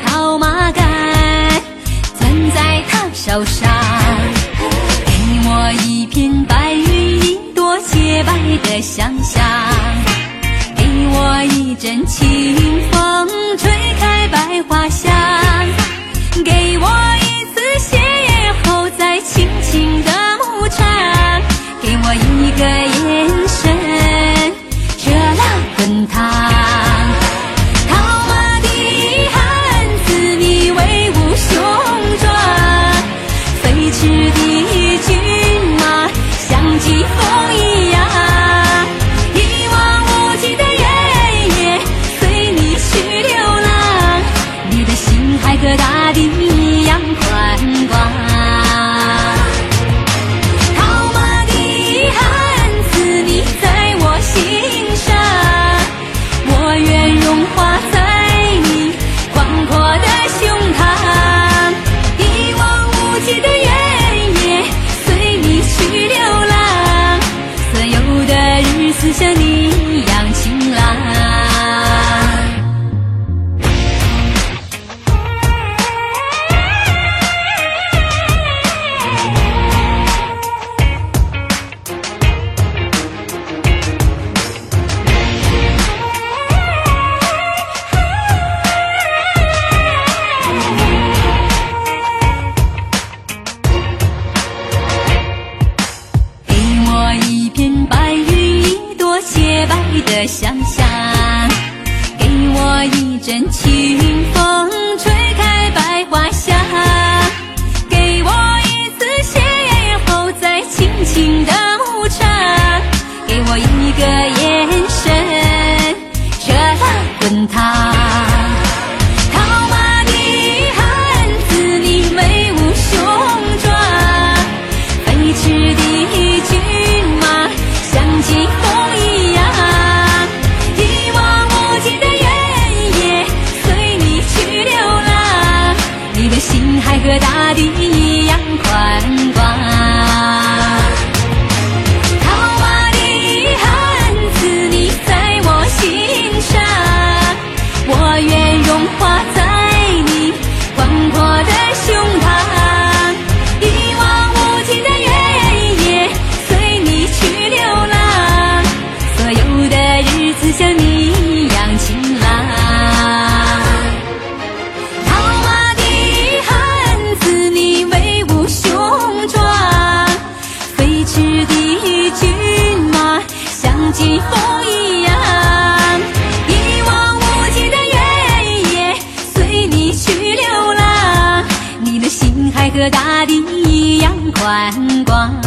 套马杆攥在他手上，给我一片白云，一朵洁白的想象，给我一阵清风吹开百花香，给我一次邂逅在青青的牧场，给我一个。像你一样晴朗。给我一片白的想象给我一阵清风吹。还和大地一样宽广。和大地一样宽广。